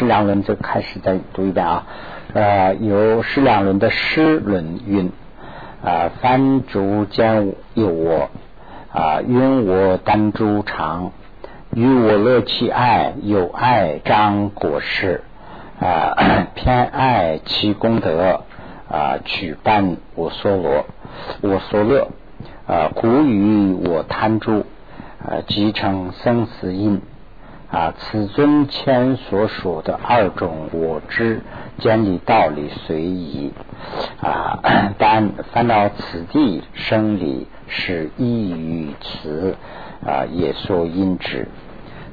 释量论就开始再读一遍啊。呃，由释量论的诗论云啊，翻竹间有我啊，云我单珠长，与我乐其爱，有爱张果实啊，偏爱其功德啊，举办我所罗，我所乐啊，故于我贪诸啊，即成生死因。啊，此尊前所说的二种我知建立道理随意啊，但烦恼此地生理是异于此啊，也说因之。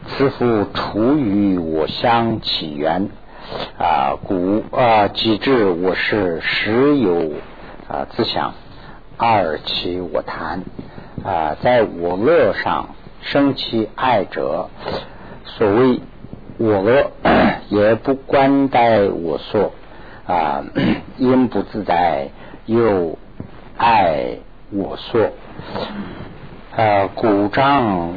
此复出于我相起源啊，故啊，即知我是实有啊自想，二其我谈啊，在我乐上生其爱者。所谓我恶，也不关待我说啊，因不自在，又爱我说啊，古章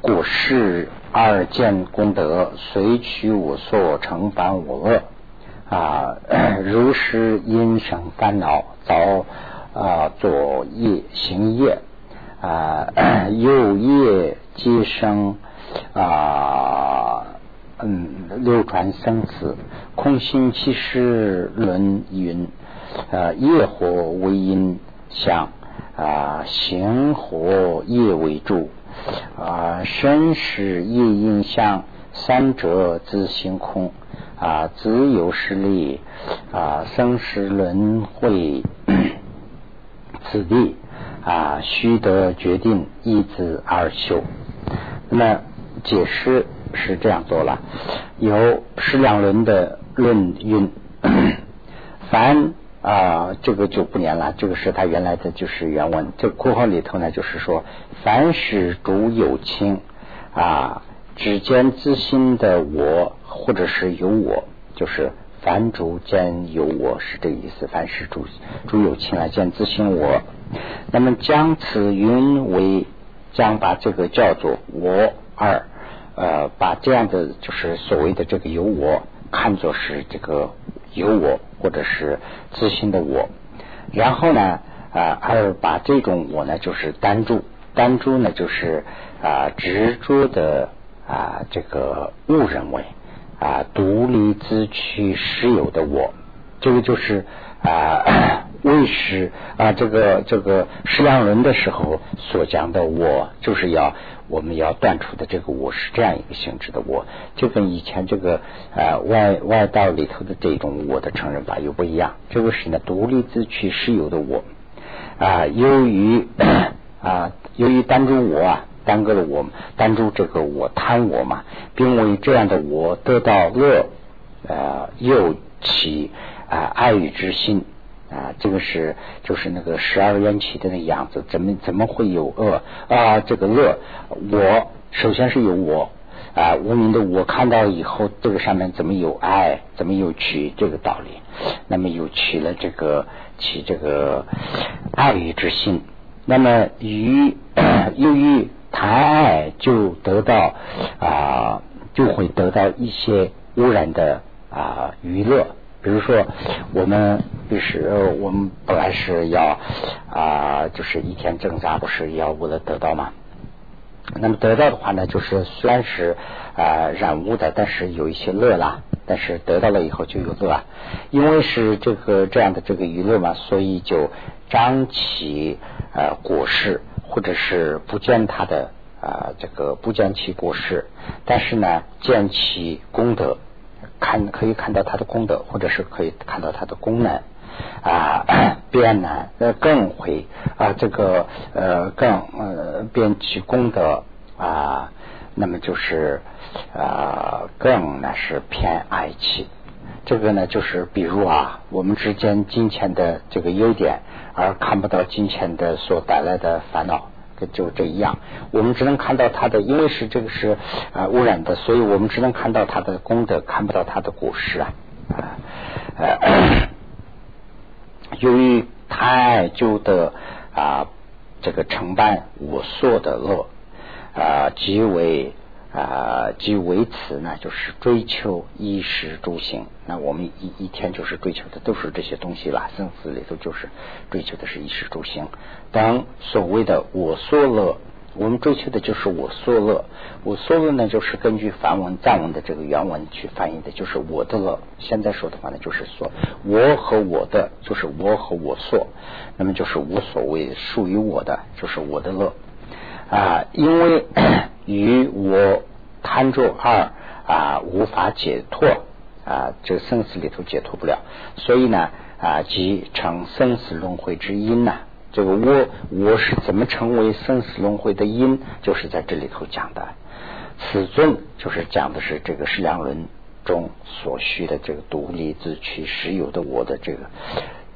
古事二见功德，随取我所成烦我恶啊，如是因生烦恼，遭啊作业行业啊，又业皆生。啊，嗯，流传生死，空心其实论云，呃，业火为因相，啊，行火业为助，啊，生是业因相，三者自行空，啊，自有实力，啊，生死轮回，此地啊，须得决定一子而修，那么。解释是这样做了，有释两轮的论运，凡啊这个就不念了，这个是他原来的就是原文。这括号里头呢，就是说凡是主有亲啊，只见自心的我，或者是有我，就是凡主见有我是这个意思。凡是主主有情来见自心我，那么将此云为将把这个叫做我。二，呃，把这样的就是所谓的这个有我看作是这个有我或者是自信的我，然后呢，啊，而把这种我呢就是单注，单注呢就是啊执着的啊这个误认为啊独立自取实有的我，这个就是啊 为师啊这个这个释量轮的时候所讲的我就是要。我们要断除的这个我是这样一个性质的我，就跟以前这个呃外外道里头的这种我的承认法又不一样。这个是呢独立自取实有的我啊，由于 啊由于单注我啊耽搁了我单注这个我贪我嘛，并为这样的我得到乐呃又起啊爱欲之心。啊，这个是就是那个十二缘起的那个样子，怎么怎么会有恶啊？这个乐，我首先是有我啊，无名的我看到以后，这个上面怎么有爱，怎么有取这个道理？那么有取了这个起这个爱欲之心，那么于 由于谈爱就得到啊，就会得到一些污染的啊娱乐。比如说，我们就是我们本来是要啊，就是一天挣扎，不是要为了得到吗？那么得到的话呢，就是虽然是啊染污的，但是有一些乐啦。但是得到了以后就有乐，因为是这个这样的这个娱乐嘛，所以就张起呃果实，或者是不见它的啊这个不见其果实，但是呢见其功德。看可以看到它的功德，或者是可以看到它的功能啊，变难呃更会啊这个呃更呃变其功德啊，那么就是啊更呢是偏爱气，这个呢就是比如啊我们之间金钱的这个优点，而看不到金钱的所带来的烦恼。就这一样，我们只能看到他的，因为是这个是啊污染的，所以我们只能看到他的功德，看不到他的果实啊。呃，由于太旧的啊这个承办我所的恶啊，即为啊，即为此呢，就是追求衣食住行。那我们一一天就是追求的都是这些东西了，生死里头就是追求的是衣食住行当所谓的我所乐。我们追求的就是我所乐。我所乐呢，就是根据梵文藏文的这个原文去翻译的，就是我的乐。现在说的话呢，就是说我和我的，就是我和我所，那么就是无所谓属于我的，就是我的乐啊，因为。与我贪着二啊，无法解脱啊，这个生死里头解脱不了，所以呢啊，即成生死轮回之因呢。这个我我是怎么成为生死轮回的因，就是在这里头讲的。此尊就是讲的是这个是两轮中所需的这个独立自取实有的我的这个。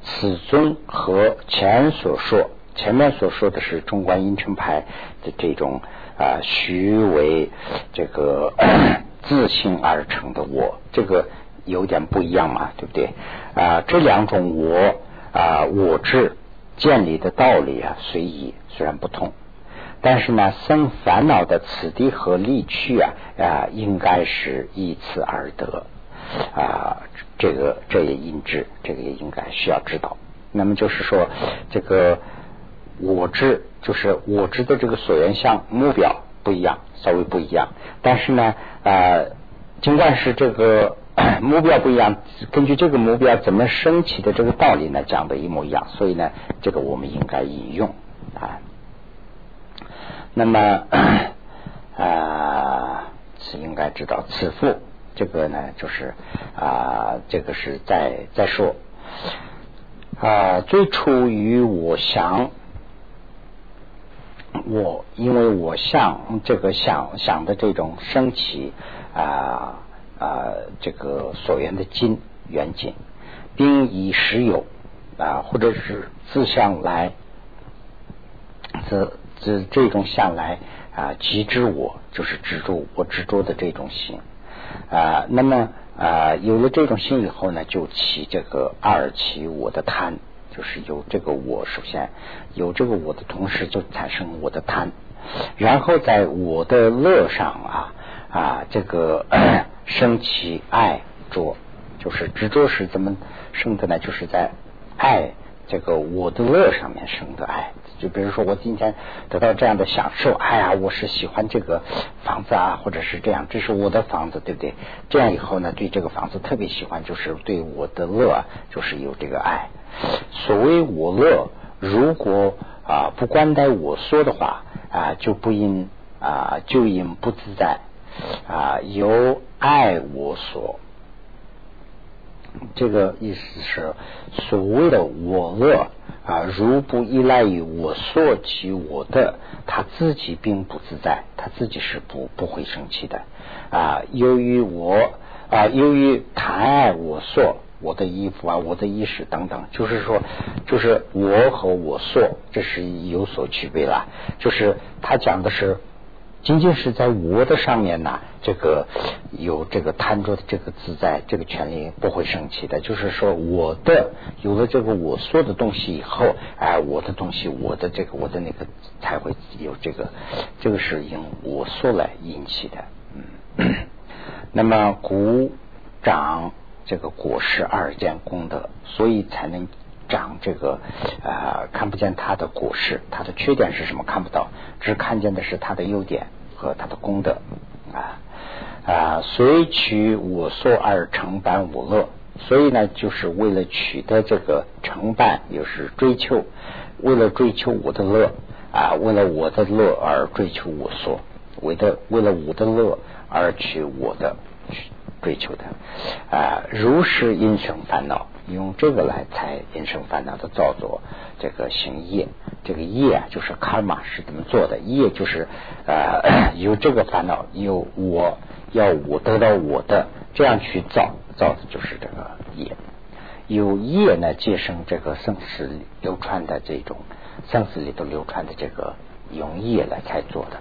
此尊和前所说前面所说的是中观阴成派的这种。啊，虚为这个 自信而成的我，这个有点不一样嘛，对不对？啊，这两种我啊，我智建立的道理啊，随意虽然不同，但是呢，生烦恼的此地和利趣啊啊，应该是依此而得啊，这个这也应知，这个也应该需要知道。那么就是说，这个我知。就是我知的这个所缘相目标不一样，稍微不一样，但是呢，呃，尽管是这个 目标不一样，根据这个目标怎么升起的这个道理呢，讲的一模一样，所以呢，这个我们应该引用啊。那么 啊，是应该知道此父这个呢，就是啊，这个是在在说啊，最初与我想。我因为我向这个想想的这种升起啊啊这个所缘的金缘金，并以实有啊或者是自相来这这这种相来啊即知我就是执着我执着的这种心啊那么啊有了这种心以后呢就起这个二起我的贪。就是有这个我，首先有这个我的同时，就产生我的贪，然后在我的乐上啊啊，这个 升起爱着，就是执着是怎么生的呢？就是在爱这个我的乐上面生的爱。就比如说，我今天得到这样的享受，哎呀，我是喜欢这个房子啊，或者是这样，这是我的房子，对不对？这样以后呢，对这个房子特别喜欢，就是对我的乐，就是有这个爱。所谓我乐，如果啊不关待我说的话啊，就不应啊就应不自在啊，由爱我所。这个意思是所谓的我乐啊，如不依赖于我所及我的，他自己并不自在，他自己是不不会生气的啊。由于我啊，由于贪爱我所。我的衣服啊，我的衣食等等，就是说，就是我和我所，这是有所区别了。就是他讲的是，仅仅是在我的上面呢，这个有这个贪着的这个自在，这个权利不会生气的。就是说，我的有了这个我说的东西以后，哎，我的东西，我的这个，我的那个才会有这个，这个是因我说来引起的。嗯，那么鼓掌。这个果实二见功德，所以才能长这个啊，看不见它的果实，它的缺点是什么？看不到，只看见的是它的优点和它的功德啊啊，随取我所而成办我乐，所以呢，就是为了取得这个成办，又是追求，为了追求我的乐啊，为了我的乐而追求我所，为的为了我的乐而取我的。追求的啊，如是因生烦恼，用这个来猜因生烦恼的造作，这个行业，这个业啊，就是卡玛是怎么做的？业就是呃，有这个烦恼，有我要我得到我的，这样去造，造的就是这个业。有业呢，接生这个生死流传的这种生死里头流传的这个用业来才做的。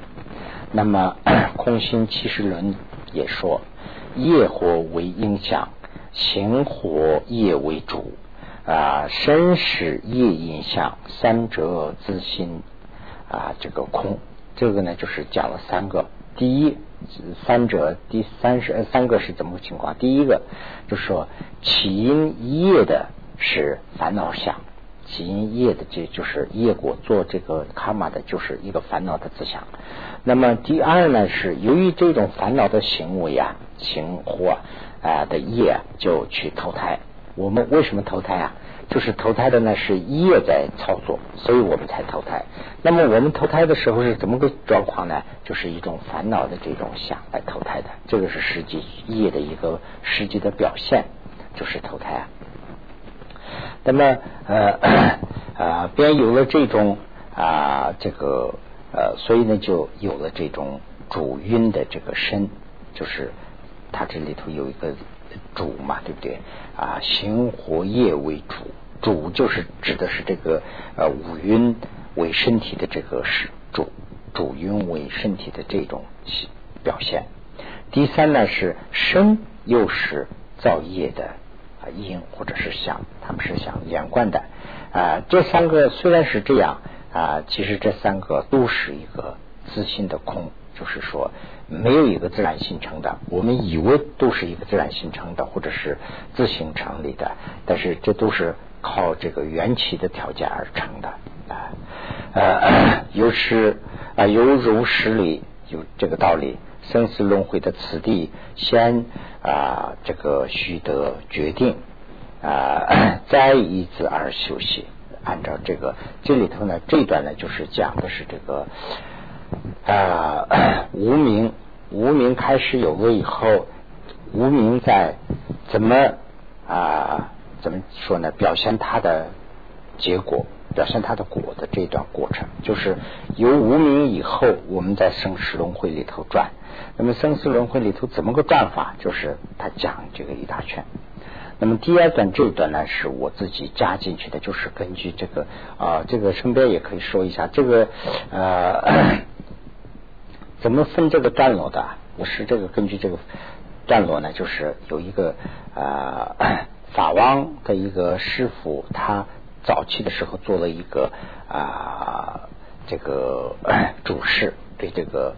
那么 空心七十轮也说。业火为影响，行火业为主啊，身使业影响，三者自心啊，这个空，这个呢就是讲了三个。第一三者第三是三个是怎么个情况？第一个就是说起因业的是烦恼相，起因业的这就是业果做这个卡玛的，就是一个烦恼的思想。那么第二呢是由于这种烦恼的行为啊，行或啊的业就去投胎。我们为什么投胎啊？就是投胎的呢是业在操作，所以我们才投胎。那么我们投胎的时候是怎么个状况呢？就是一种烦恼的这种想来投胎的，这个是实际业的一个实际的表现，就是投胎啊。那么呃 啊，便有了这种啊这个呃，所以呢就有了这种主晕的这个身，就是它这里头有一个主嘛，对不对？啊，行活业为主。主就是指的是这个呃五晕为身体的这个是主主晕为身体的这种表现。第三呢是身又是造业的啊因或者是相，他们是相连贯的啊。这三个虽然是这样啊，其实这三个都是一个自信的空，就是说没有一个自然形成的。我们以为都是一个自然形成的，或者是自行成立的，但是这都是。靠这个缘起的条件而成的啊，呃，有是啊，犹如实理有这个道理。生死轮回的此地，先啊，这个须得决定啊，再依此而修习。按照这个这里头呢，这段呢，就是讲的是这个啊，无名无名开始有了以后，无名在怎么啊？怎么说呢？表现它的结果，表现它的果的这段过程，就是由无名以后，我们在生死轮回里头转。那么生死轮回里头怎么个转法？就是他讲这个一大圈。那么第二段这一段呢，是我自己加进去的，就是根据这个啊，这个身边也可以说一下，这个呃，怎么分这个段落的？我是这个根据这个段落呢，就是有一个啊。法王的一个师傅，他早期的时候做了一个啊，这个 主事，对这个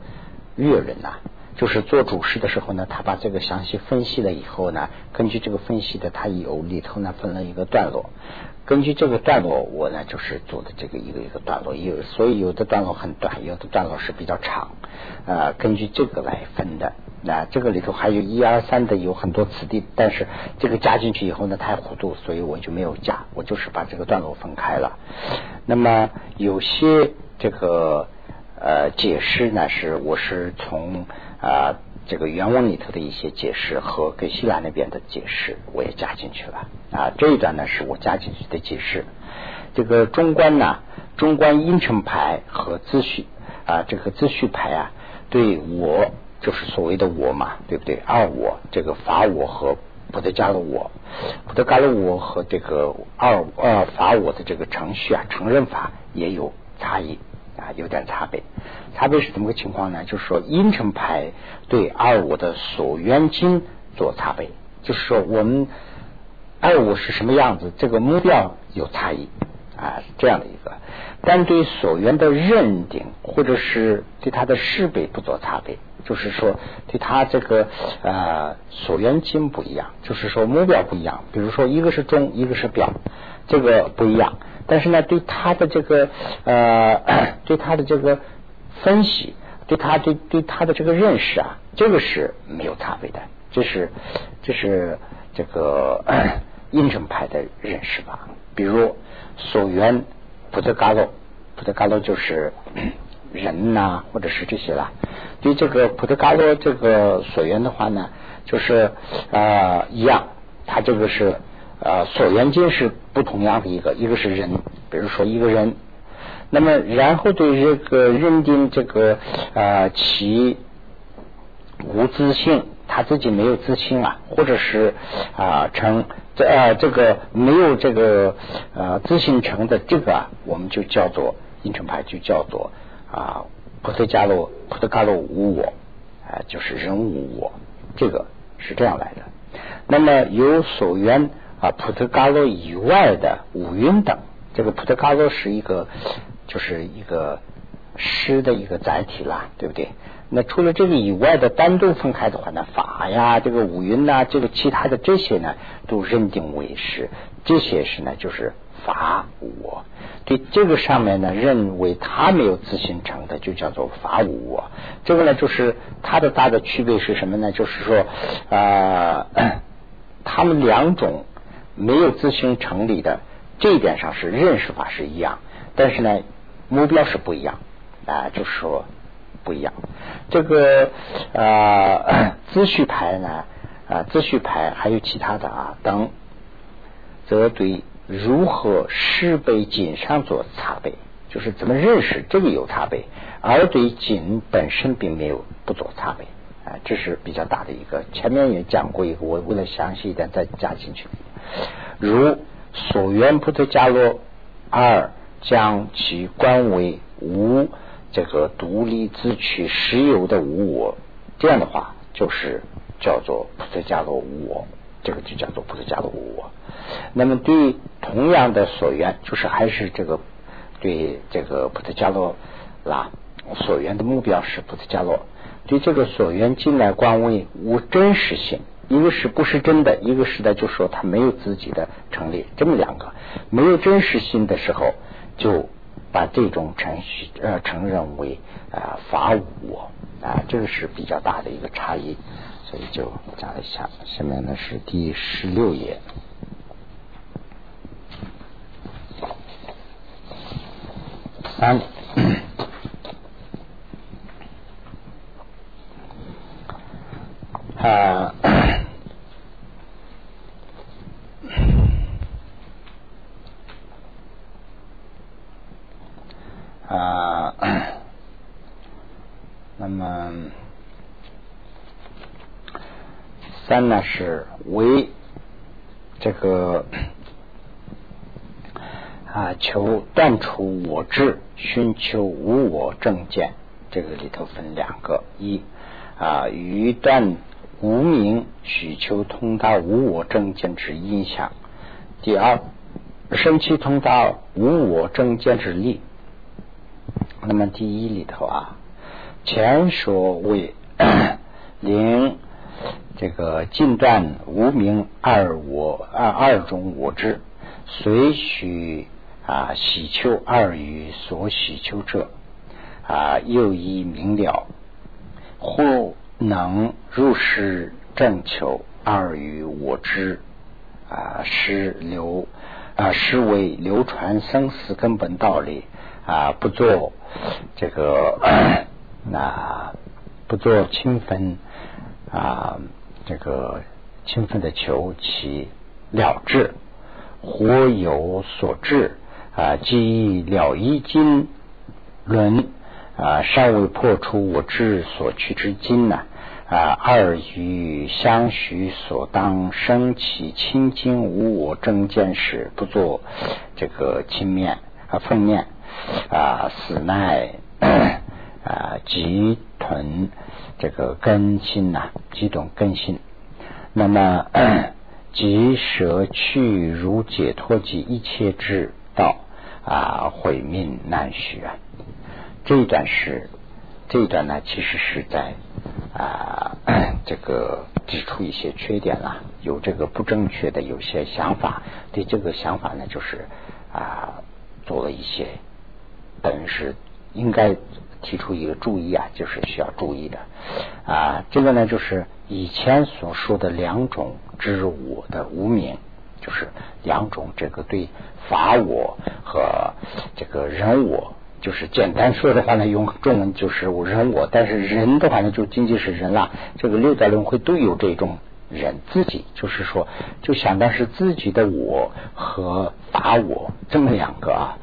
乐人呐，就是做主事的时候呢，他把这个详细分析了以后呢，根据这个分析的，他有里头呢分了一个段落，根据这个段落，我呢就是做的这个一个一个段落，有所以有的段落很短，有的段落是比较长，啊，根据这个来分的。那这个里头还有一二三的有很多词地，但是这个加进去以后呢太糊涂，所以我就没有加，我就是把这个段落分开了。那么有些这个呃解释呢是我是从啊这个原文里头的一些解释和给希腊那边的解释我也加进去了啊这一段呢是我加进去的解释。这个中观呢，中观音程牌和秩序啊这个秩序牌啊对我。就是所谓的我嘛，对不对？二我这个法我和不得加了我，不得加了我和这个二二法我的这个程序啊，承认法也有差异啊，有点差别。差别是怎么个情况呢？就是说阴成牌对二五的所缘经做差别，就是说我们二五是什么样子，这个目标有差异啊，这样的一个。但对所缘的认定或者是对它的识别不做差别。就是说，对他这个呃所缘经不一样，就是说目标不一样。比如说，一个是中，一个是表，这个不一样。但是呢，对他的这个呃，对他的这个分析，对他对对他的这个认识啊，这个是没有差别的。这是这是这个 印证派的认识吧。比如所缘普特嘎罗，普特嘎罗就是 人呐，或者是这些啦。对这个普特伽罗这个所缘的话呢，就是呃一样，他这个是呃所缘经是不同样的一个，一个是人，比如说一个人，那么然后对这个认定这个啊其无自信，他自己没有自信啊，或者是啊成这呃这个没有这个呃自信成的这个，啊我们就叫做印成派，就叫做啊。普特伽罗，普特伽罗无我，啊，就是人无我，这个是这样来的。那么有所缘啊，普特伽罗以外的五蕴等，这个普特伽罗是一个，就是一个诗的一个载体啦，对不对？那除了这个以外的单独分开的话呢，法呀，这个五蕴呐，这个其他的这些呢，都认定为是这些是呢，就是法我。对这个上面呢，认为他没有自形成的，就叫做法我。这个呢，就是它的大的区别是什么呢？就是说啊，他们两种没有自行成立的这一点上是认识法是一样，但是呢，目标是不一样啊，就是说不一样。这个啊，资序牌呢啊，资序牌还有其他的啊等，则对。如何识别景上做差别，就是怎么认识这个有差别，而对景本身并没有不做差别啊，这是比较大的一个。前面也讲过一个，我为了详细一点再加进去。如所缘菩提伽罗二将其观为无这个独立自取实有的无我，这样的话就是叫做菩提伽罗无我。这个就叫做菩提伽罗无我。那么对同样的所缘，就是还是这个对这个菩提伽罗啦，所缘的目标是菩提伽罗。对这个所缘进来观为无真实性，一个是不是真的，一个是的就说它没有自己的成立，这么两个。没有真实性的时候，就把这种程序呃承认为啊法无啊，这个是比较大的一个差异。所以就讲一下，下面呢是第十六页，三啊啊，那么。三呢是为这个 啊求断除我执，寻求无我正见。这个里头分两个：一啊于断无名，许求通达无我正见之印象；第二生气通达无我正见之力。那么第一里头啊，前所谓零。这个尽断无名二我二二种我之，随许啊喜求二于所喜求者啊又一明了，或能入世正求二于我知啊是流啊是为流传生死根本道理啊不做这个 那不做轻分啊。这个勤奋的求其了之，或有所至啊，即了一金轮啊，尚未破除我智所取之金呢啊，二与相许所当生起清净无我正见时，不做这个轻面啊奉面啊，死乃 啊即屯。这个根性呐，几种根性，那么 即舍去如解脱及一切之道啊，毁命难许啊。这一段是这一段呢，其实是在啊 这个指出一些缺点啦，有这个不正确的有些想法，对这个想法呢，就是啊做了一些本是应该。提出一个注意啊，就是需要注意的啊，这个呢就是以前所说的两种知我的无名，就是两种这个对法我和这个人我，就是简单说的话呢，用中文就是我人我，但是人的话呢就仅仅是人了。这个六道轮回都有这种人，自己就是说，就相当是自己的我和法我这么两个啊，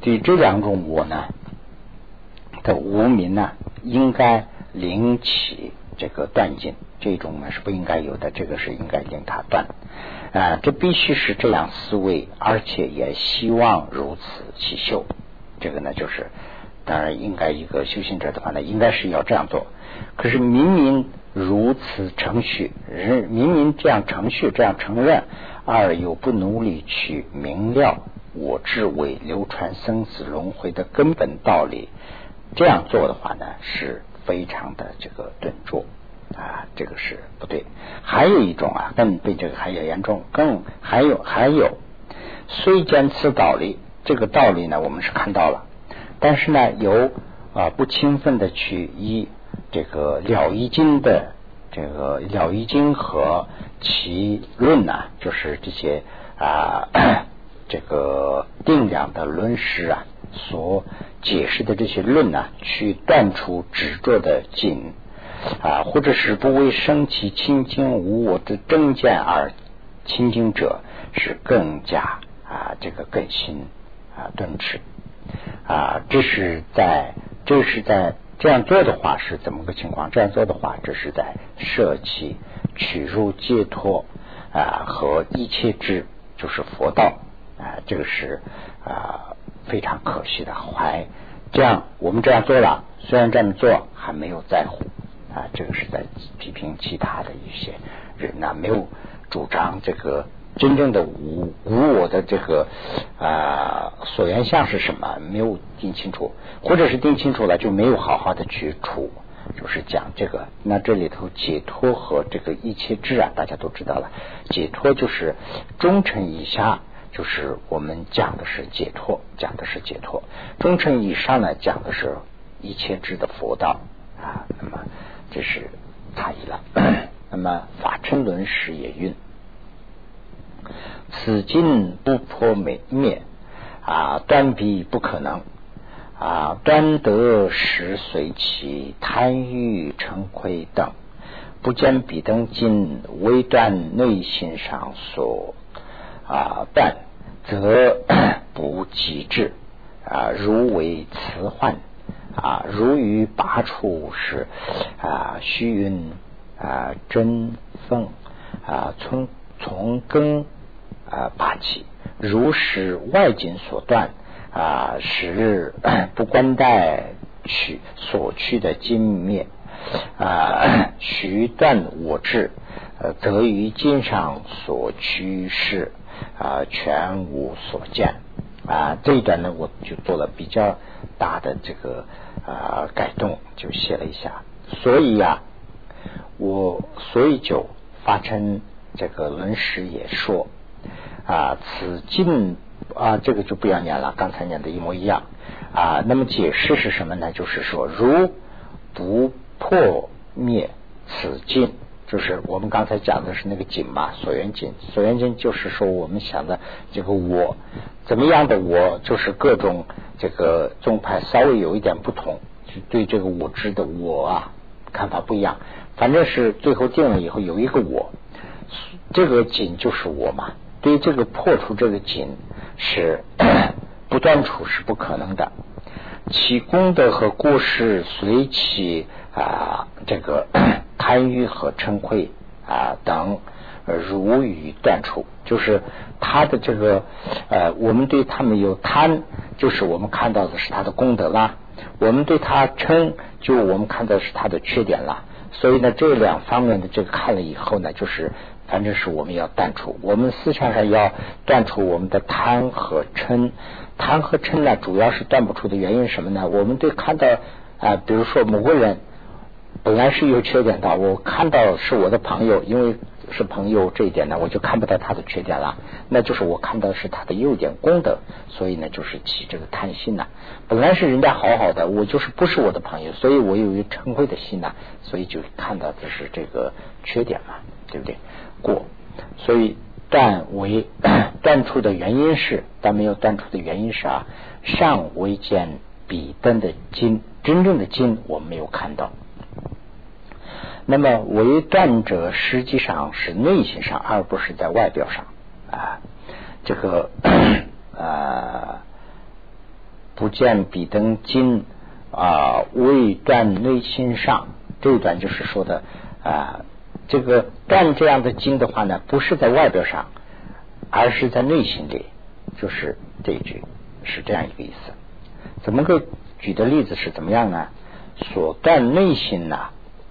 对这两种我呢。的无名呢，应该领起这个断尽，这种呢是不应该有的，这个是应该令他断啊，这必须是这样思维，而且也希望如此起修。这个呢，就是当然应该一个修行者的话呢，应该是要这样做。可是明明如此程序，人明明这样程序这样承认，而又不努力去明了我智为流传生死轮回的根本道理。这样做的话呢，是非常的这个顿挫啊，这个是不对。还有一种啊，更比这个还要严重，更还有还有，虽见此道理，这个道理呢，我们是看到了，但是呢，有啊不充分的去依这个了义经的这个了义经和其论呢，就是这些啊 这个定量的论师啊所解释的这些论呢，去断除执着的境啊，或者是不为生起清净无我的正见而清净者，是更加啊这个更新啊顿持啊，这是在这是在。这样做的话是怎么个情况？这样做的话，这是在舍弃取入解脱啊和一切智，就是佛道啊，这个是啊非常可惜的。还这样，我们这样做了，虽然这么做还没有在乎啊，这个是在批评其他的一些人呢，没有主张这个。真正的无无我的这个啊所缘相是什么？没有定清楚，或者是定清楚了，就没有好好的去处，就是讲这个。那这里头解脱和这个一切智啊，大家都知道了。解脱就是忠诚以下，就是我们讲的是解脱，讲的是解脱。中乘以上呢，讲的是一切智的佛道啊。那么这是差异了。那么法称论时也运。此境不破灭灭啊，断彼不可能啊，断得时随其贪欲成亏等，不见彼等尽微断内心上所啊断，则 不极致啊，如为此患啊，如于拔处时啊，虚云啊，真凤啊，从从根。啊，拔起，如使外景所断啊，使 不关待取所去的经灭啊，徐断我志，呃，则于经上所趋势啊，全无所见啊。这一段呢，我就做了比较大的这个啊改动，就写了一下。所以呀，我所以就发称这个论史也说。啊，此境啊，这个就不要念了，刚才念的一模一样啊。那么解释是什么呢？就是说，如不破灭此境，就是我们刚才讲的是那个紧嘛，所缘紧。所缘紧就是说，我们想的这个我怎么样的我，就是各种这个宗派稍微有一点不同，对这个我知的我啊看法不一样。反正是最后定了以后有一个我，这个紧就是我嘛。对于这个破除这个紧是 不断除是不可能的，其功德和过失随其啊这个贪欲和嗔恚啊等如于断除，就是他的这个呃，我们对他们有贪，就是我们看到的是他的功德啦；我们对他嗔，就我们看到是他的缺点啦。所以呢，这两方面的这个看了以后呢，就是。反正是我们要断除，我们思想上要断除我们的贪和嗔，贪和嗔呢，主要是断不出的原因什么呢？我们对看到啊，比如说某个人本来是有缺点的，我看到是我的朋友，因为是朋友这一点呢，我就看不到他的缺点了，那就是我看到是他的优点功德，所以呢，就是起这个贪心呐。本来是人家好好的，我就是不是我的朋友，所以我有一嗔恚的心呐，所以就看到的是这个缺点嘛，对不对？过，所以断为 断除的原因是，但没有断除的原因是啊，尚未见彼等的金，真正的金我没有看到。那么为断者实际上是内心上，而不是在外表上啊。这个啊，不见彼等经啊，未断内心上，这一段就是说的啊。这个断这样的经的话呢，不是在外表上，而是在内心里，就是这一句是这样一个意思。怎么个举的例子是怎么样呢？所断内心呐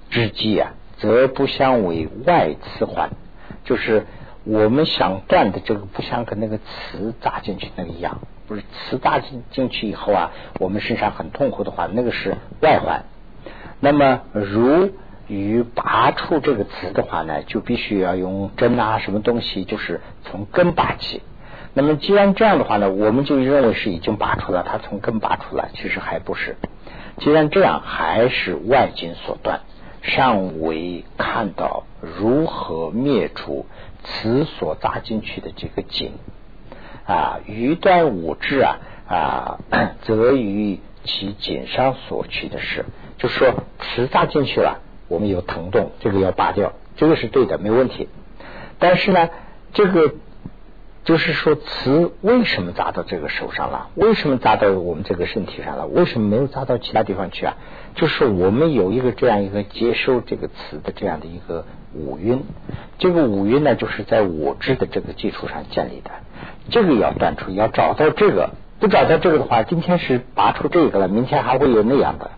之际啊，则不相为外次患，就是我们想断的这个不像跟那个磁扎进去那个一样，不是磁扎进进去以后啊，我们身上很痛苦的话，那个是外环。那么如与拔出这个磁的话呢，就必须要用针啊，什么东西，就是从根拔起。那么既然这样的话呢，我们就认为是已经拔出了，它从根拔出了，其实还不是。既然这样，还是外经所断，尚未看到如何灭除此所扎进去的这个井啊。余断五志啊啊，则于其井上所取的事，就是说磁扎进去了，我们有疼痛，这个要拔掉，这个是对的，没问题。但是呢，这个。就是说，磁为什么砸到这个手上了？为什么砸到我们这个身体上了？为什么没有砸到其他地方去啊？就是我们有一个这样一个接收这个磁的这样的一个五蕴，这个五蕴呢，就是在我知的这个基础上建立的。这个要断除，要找到这个，不找到这个的话，今天是拔出这个了，明天还会有那样的。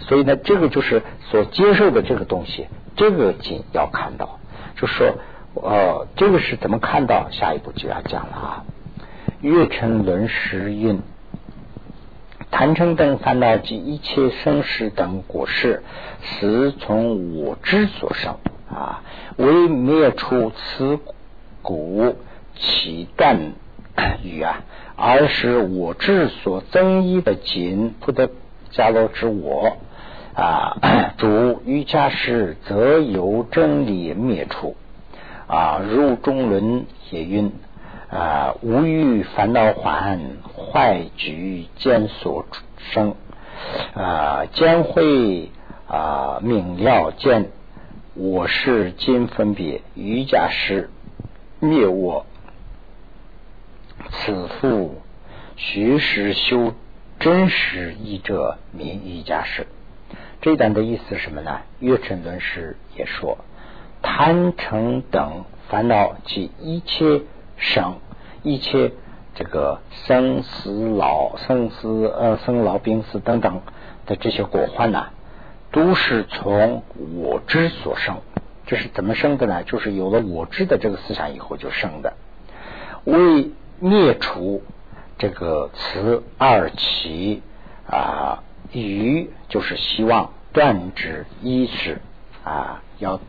所以呢，这个就是所接受的这个东西，这个紧要看到，就说。哦，这个是怎么看到？下一步就要讲了啊。月沉轮时运，坛城等烦恼及一切生死等果事，实从我之所生啊。为灭除此骨起断语啊，而是我之所增益的紧，不得加罗之我啊。主瑜伽师则由真理灭除。啊，入中轮也晕啊，无欲烦恼还坏局见所生啊，将会啊明了见我是今分别瑜伽师灭我，此复虚实修真实义者名瑜伽师。这段的意思是什么呢？月沉论师也说。贪嗔等烦恼及一切生、一切这个生死老、生死呃生老病死等等的这些果患呢，都是从我知所生。这是怎么生的呢？就是有了我知的这个思想以后就生的。为灭除这个此二起啊，于就是希望断之一是啊要。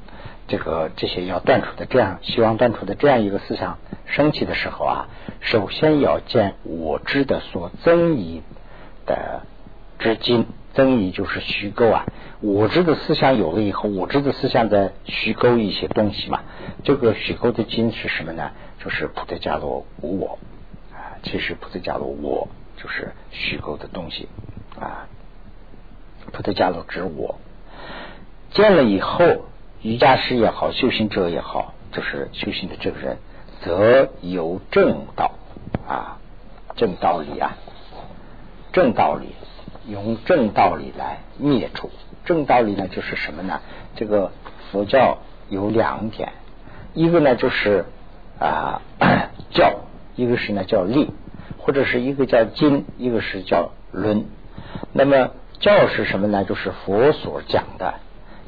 这个这些要断除的，这样希望断除的这样一个思想升起的时候啊，首先要见我知的所增益的之今，增益就是虚构啊。我知的思想有了以后，我知的思想在虚构一些东西嘛。这个虚构的经是什么呢？就是菩提伽罗无我啊。其实菩提伽罗我就是虚构的东西啊。菩提伽罗指我见了以后。瑜伽师也好，修行者也好，就是修行的这个人，则有正道啊，正道理啊，正道理，用正道理来灭除。正道理呢，就是什么呢？这个佛教有两点，一个呢就是啊 教，一个是呢叫力，或者是一个叫经，一个是叫论。那么教是什么呢？就是佛所讲的。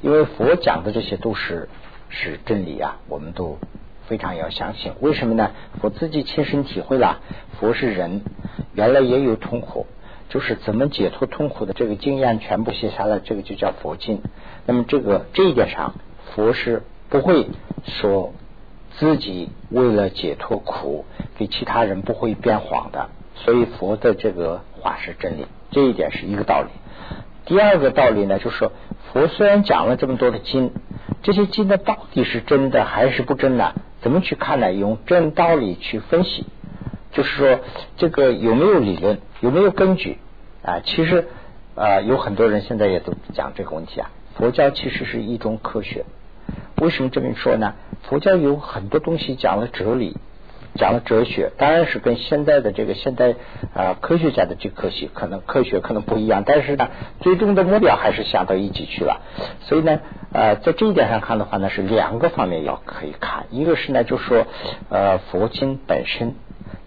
因为佛讲的这些都是是真理啊，我们都非常要相信。为什么呢？我自己亲身体会了，佛是人，原来也有痛苦，就是怎么解脱痛苦的这个经验全部写下来，这个就叫佛经。那么这个这一点上，佛是不会说自己为了解脱苦给其他人不会变谎的，所以佛的这个话是真理，这一点是一个道理。第二个道理呢，就是说。佛虽然讲了这么多的经，这些经呢到底是真的还是不真的？怎么去看呢？用真道理去分析，就是说这个有没有理论，有没有根据啊？其实啊，有很多人现在也都讲这个问题啊。佛教其实是一种科学，为什么这么说呢？佛教有很多东西讲了哲理。讲了哲学，当然是跟现在的这个现代啊科学家的这科学可能科学可能不一样，但是呢，最终的目标还是想到一起去了。所以呢，呃，在这一点上看的话呢，是两个方面要可以看，一个是呢，就说呃佛经本身，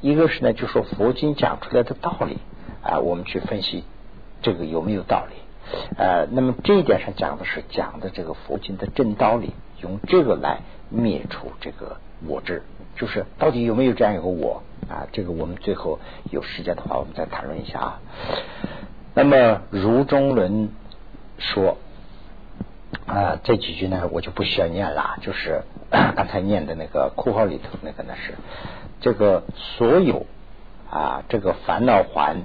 一个是呢，就说佛经讲出来的道理啊，我们去分析这个有没有道理。呃，那么这一点上讲的是讲的这个佛经的正道理，用这个来灭除这个我执。就是到底有没有这样一个我啊？这个我们最后有时间的话，我们再谈论一下啊。那么如中论说啊，这几句呢，我就不需要念了，就是 刚才念的那个括号里头那个呢是这个所有啊，这个烦恼环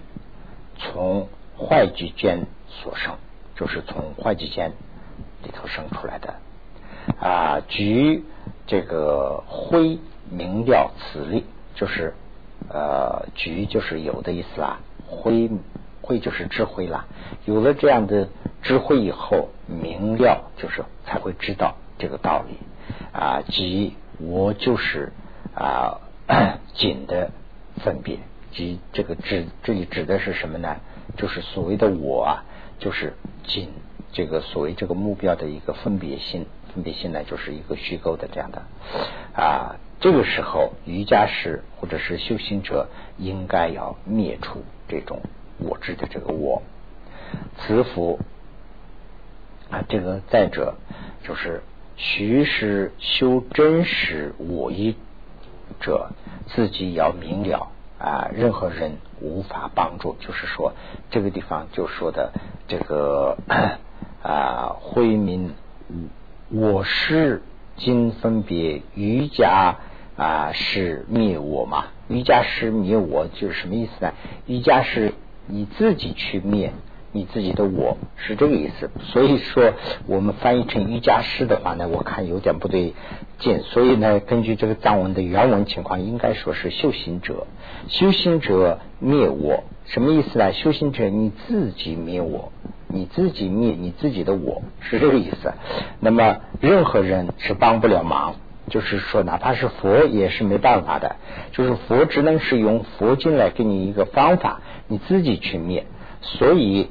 从坏局间所生，就是从坏局间里头生出来的啊，局这个灰明了此力，就是呃局就是有的意思啦，灰。慧就是智慧啦，有了这样的智慧以后，明了就是才会知道这个道理啊。即我就是啊紧的分别，即这个指这里指的是什么呢？就是所谓的我啊，就是紧这个所谓这个目标的一个分别心，分别心呢就是一个虚构的这样的啊。这个时候，瑜伽师或者是修行者应该要灭除这种。我知的这个我，慈福啊，这个再者就是虚实修真实我一者，自己要明了啊，任何人无法帮助。就是说，这个地方就说的这个啊，慧明我是今分别瑜伽啊，是灭我嘛？瑜伽是灭我，就是什么意思呢？瑜伽是。你自己去灭你自己的我是这个意思，所以说我们翻译成瑜伽师的话呢，我看有点不对劲，所以呢，根据这个藏文的原文情况，应该说是修行者，修行者灭我，什么意思呢？修行者你自己灭我，你自己灭你自己的我是这个意思。那么任何人是帮不了忙，就是说哪怕是佛也是没办法的，就是佛只能是用佛经来给你一个方法。你自己去灭，所以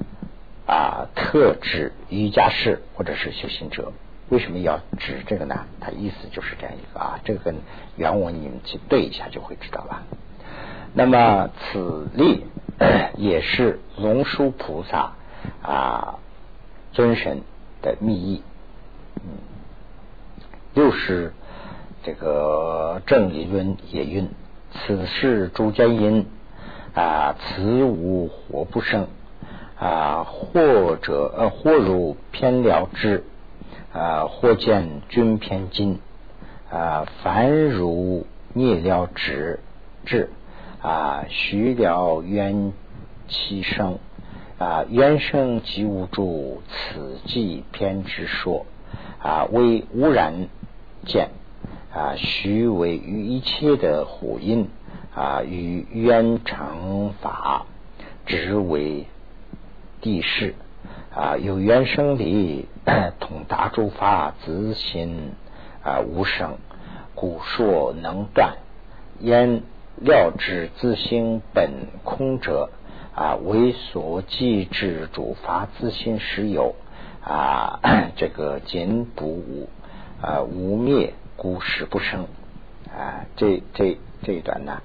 啊，特指瑜伽士或者是修行者，为什么要指这个呢？它意思就是这样一个啊，这个跟原文你们去对一下就会知道了。那么此例 也是龙树菩萨啊尊神的密意。嗯又是这个正理论也云：此事诸见因。啊，此无火不生啊，或者呃，或如偏了之啊，或见君偏金啊，凡如灭了之智啊，虚了冤其生啊，冤生即无助，此即偏之说啊，为污染见啊，虚为于一切的火因。啊，与冤成法，只为地势啊，有冤生理，统达诸法自心啊无生，故说能断。焉料之自心本空者啊，为所记之诸法自心实有啊，这个今不无啊无灭，故实不生啊。这这。这一段呢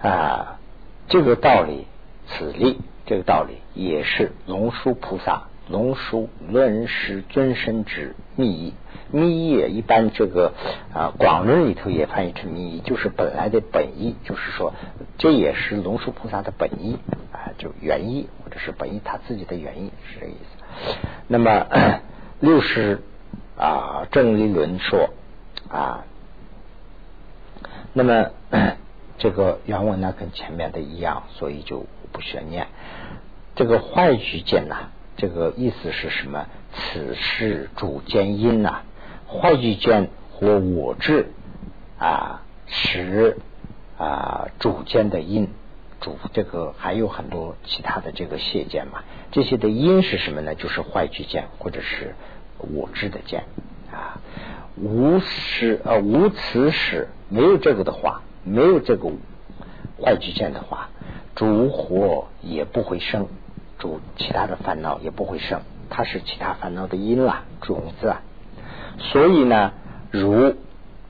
啊，这个道理，此例这个道理也是龙树菩萨龙树论师尊身之密意。密意一般这个啊广论里头也翻译成密意，就是本来的本意，就是说这也是龙树菩萨的本意啊，就原意或者是本意他自己的原意是这个意思。那么 六师啊正理论说啊。那么 这个原文呢，跟前面的一样，所以就不悬念。这个坏举见呐，这个意思是什么？此事主见因呐，坏举见或我智啊，使啊主见的因主这个还有很多其他的这个谢见嘛。这些的因是什么呢？就是坏举见或者是我智的见啊。无使呃无此使，没有这个的话，没有这个坏局见的话，主火也不会生，主其他的烦恼也不会生，它是其他烦恼的因啦，种子啊。所以呢，如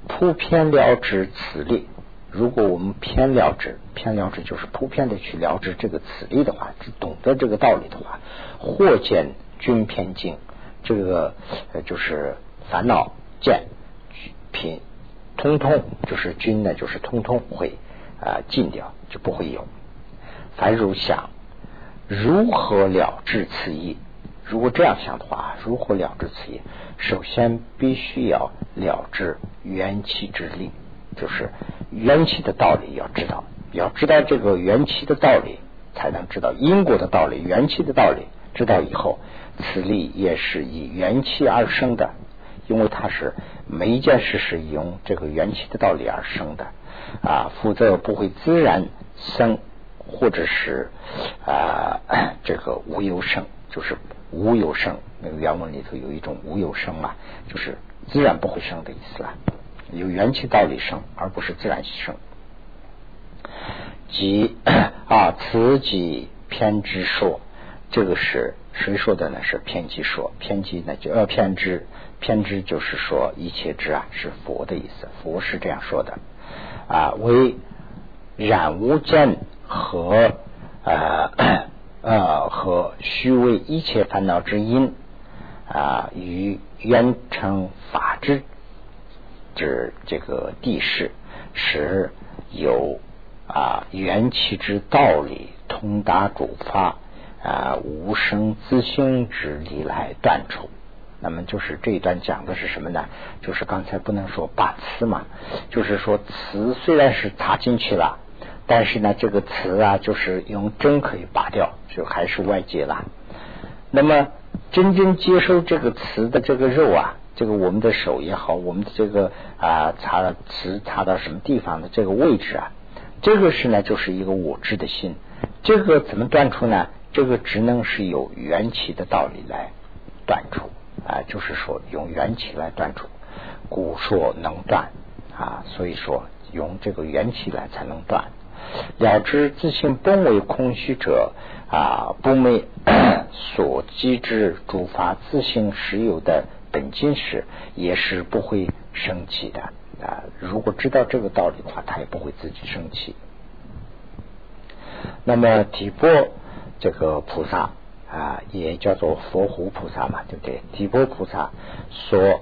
铺偏了之此力，如果我们偏了之，偏了之就是铺偏的去了之这个此力的话，懂得这个道理的话，或见均偏静，这个呃就是烦恼。见品通通就是均呢，就是通通会啊尽掉，就不会有。凡如想如何了知此意？如果这样想的话，如何了知此意？首先必须要了知元气之力，就是元气的道理要知道，要知道这个元气的道理，才能知道因果的道理、元气的道理。知道以后，此力也是以元气而生的，因为它是每一件事是用这个元气的道理而生的啊，否则不会自然生，或者是啊 这个无有生，就是无有生。那个原文里头有一种无有生嘛，就是自然不会生的意思了，有元气道理生，而不是自然生。即 啊，此即偏执说。这个是谁说的呢？是偏激说，偏激呢就要偏执，偏执就是说一切之啊是佛的意思，佛是这样说的啊，为染污见和呃呃和虚伪一切烦恼之因啊，与圆成法之之这个地势是有啊缘起之道理通达主法。啊，无生自性之理来断除。那么就是这一段讲的是什么呢？就是刚才不能说拔词嘛，就是说词虽然是插进去了，但是呢，这个词啊，就是用针可以拔掉，就还是外界了。那么真正接收这个词的这个肉啊，这个我们的手也好，我们的这个啊插词插到什么地方的这个位置啊，这个是呢，就是一个我知的心。这个怎么断除呢？这个只能是有缘起的道理来断除啊，就是说用缘起来断除，故说能断啊，所以说用这个缘起来才能断。了知自性本为空虚者啊，不昧所积之诸法自性实有的本经时，也是不会生气的啊。如果知道这个道理的话，他也不会自己生气。那么提波。这个菩萨啊，也叫做佛湖菩萨嘛，对不对？地波菩萨所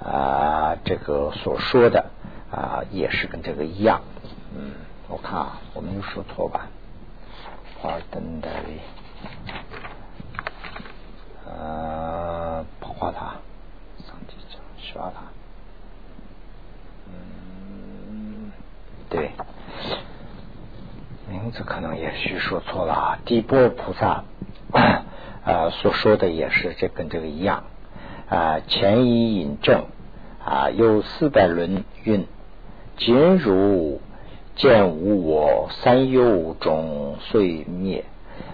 啊，这个所说的啊，也是跟这个一样。嗯，我看啊，我没有说错吧？华灯的呃，画塔，上几张，刷塔。嗯，对。名字可能也许说错了啊，地波菩萨啊所说的也是这跟这个一样啊，前一引证啊，有四百轮运，今如见无我，三有中遂灭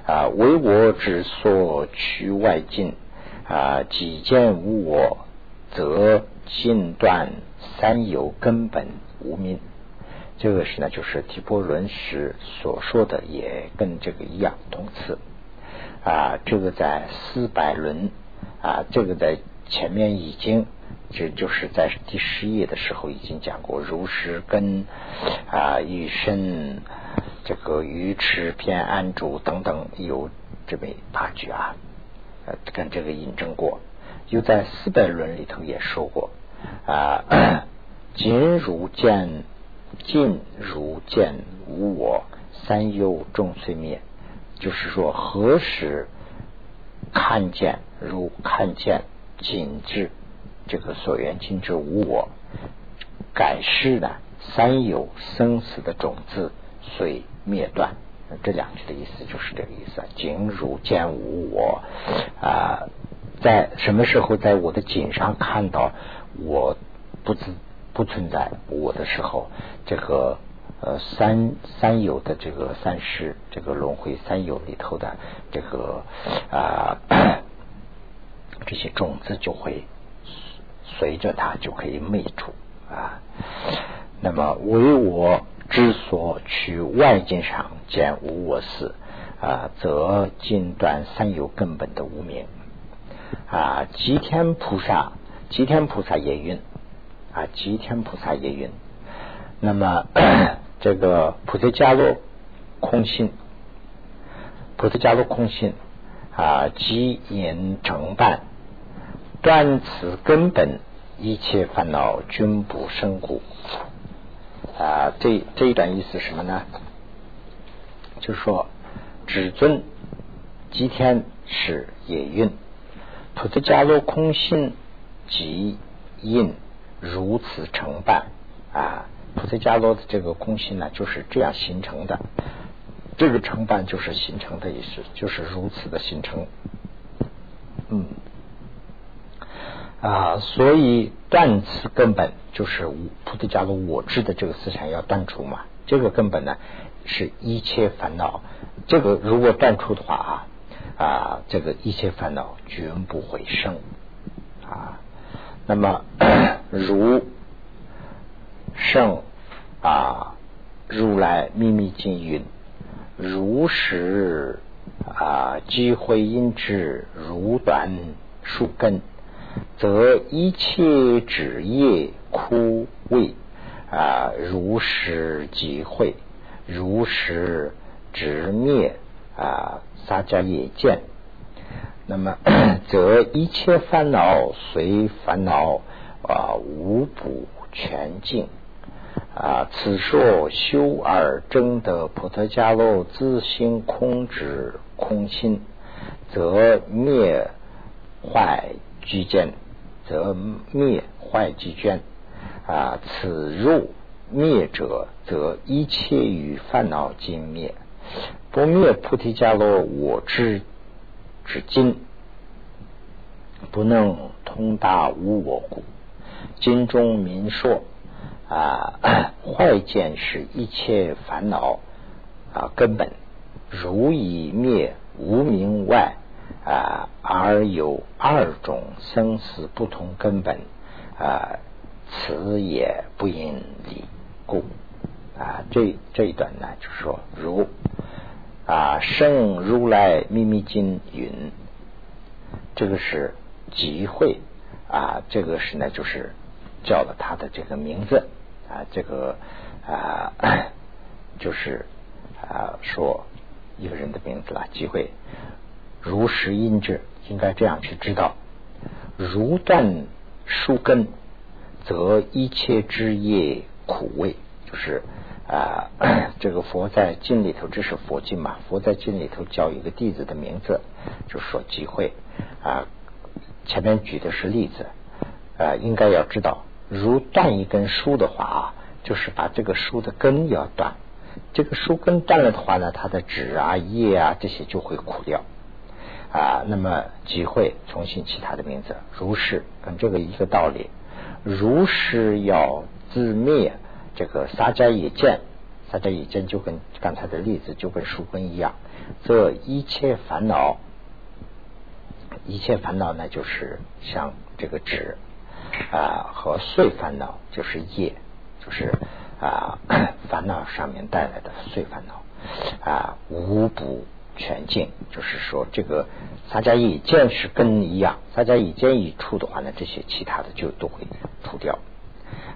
啊，为我之所取外境啊，己见无我，则尽断三有根本无名。这个是呢，就是提波伦时所说的，也跟这个一样同次啊。这个在四百轮啊，这个在前面已经，这就是在第十页的时候已经讲过，如是根啊，与身这个鱼池偏安住等等有这么八句啊，跟这个印证过。又在四百轮里头也说过啊，今如见。尽如见无我，三忧众随灭。就是说，何时看见如看见尽之这个所缘尽之无我，改世呢？三有生死的种子随灭断。这两句的意思就是这个意思。尽如见无我啊，在什么时候在我的颈上看到我不自？不存在我的时候，这个呃三三有的这个三世这个轮回三有里头的这个啊这些种子就会随着它就可以灭除啊。那么唯我之所取外境上见无我事啊，则尽断三有根本的无名啊。吉天菩萨，吉天菩萨也云。啊，吉天菩萨也云。那么这个菩提伽罗空性，菩提伽罗空性啊，即言成办，断此根本一切烦恼均不生故。啊，这这一段意思什么呢？就是说，至尊吉天是也运，菩提伽罗空性即印如此成办啊。菩提伽罗的这个空性呢，就是这样形成的。这个成办就是形成的意思，就是如此的形成。嗯，啊，所以断此根本就是菩提伽罗我知的这个思想要断除嘛。这个根本呢，是一切烦恼。这个如果断除的话啊啊，这个一切烦恼绝不会生啊。那么 如圣啊，如来秘密经云：如实啊，机会因之如断树根，则一切枝叶枯萎啊。如实机会，如实直灭啊，撒迦也见。那么，则一切烦恼随烦恼啊，无补全尽。啊，此说修而真得菩提伽罗自心空之空心，则灭坏俱见，则灭坏俱见。啊，此入灭者，则一切与烦恼尽灭。不灭菩提伽罗我知之经，不能通达无我故。经中明说。啊，坏见是一切烦恼啊根本，如以灭无名外啊，而有二种生死不同根本啊，此也不应理故啊。这这一段呢，就是说如啊，圣如来秘密经云，这个是集会啊，这个是呢，就是叫了他的这个名字。啊，这个啊，就是啊，说一个人的名字啦，机会如实因之，应该这样去知道。如断树根，则一切枝叶苦味。就是啊，这个佛在经里头，这是佛经嘛？佛在经里头叫一个弟子的名字，就说机会啊。前面举的是例子啊，应该要知道。如断一根树的话啊，就是把这个树的根要断。这个树根断了的话呢，它的枝啊、叶啊这些就会枯掉啊。那么即会重新起它的名字，如是跟这个一个道理。如是要自灭，这个撒迦也见，撒迦也见就跟刚才的例子就跟树根一样。这一切烦恼，一切烦恼呢，就是像这个纸。啊，和碎烦恼就是业，就是啊烦恼上面带来的碎烦恼啊，无不全尽，就是说这个大家一见是根一样，大家一见一出的话呢，这些其他的就都会除掉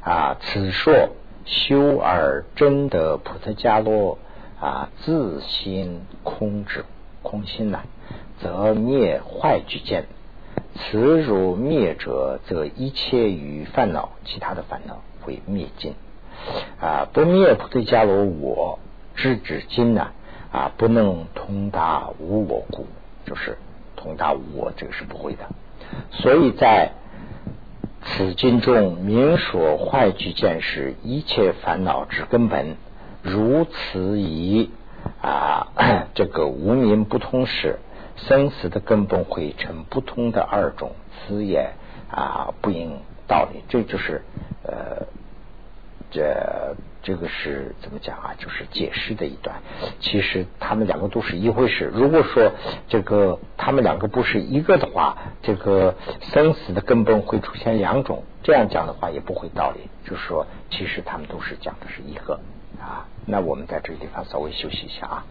啊。此说修而真的菩提伽罗啊，自心空之空心呐，则灭坏举见。此如灭者，则一切与烦恼，其他的烦恼会灭尽啊！不灭菩提伽罗我知之经呢啊，不能通达无我故，就是通达无我，这个是不会的。所以在此经中明说坏具见是一切烦恼之根本，如此以啊 这个无名不通时。生死的根本会成不同的二种，此也啊不应道理。这就是呃，这这个是怎么讲啊？就是解释的一段。其实他们两个都是一回事。如果说这个他们两个不是一个的话，这个生死的根本会出现两种。这样讲的话也不会道理。就是说，其实他们都是讲的是一个啊。那我们在这个地方稍微休息一下啊。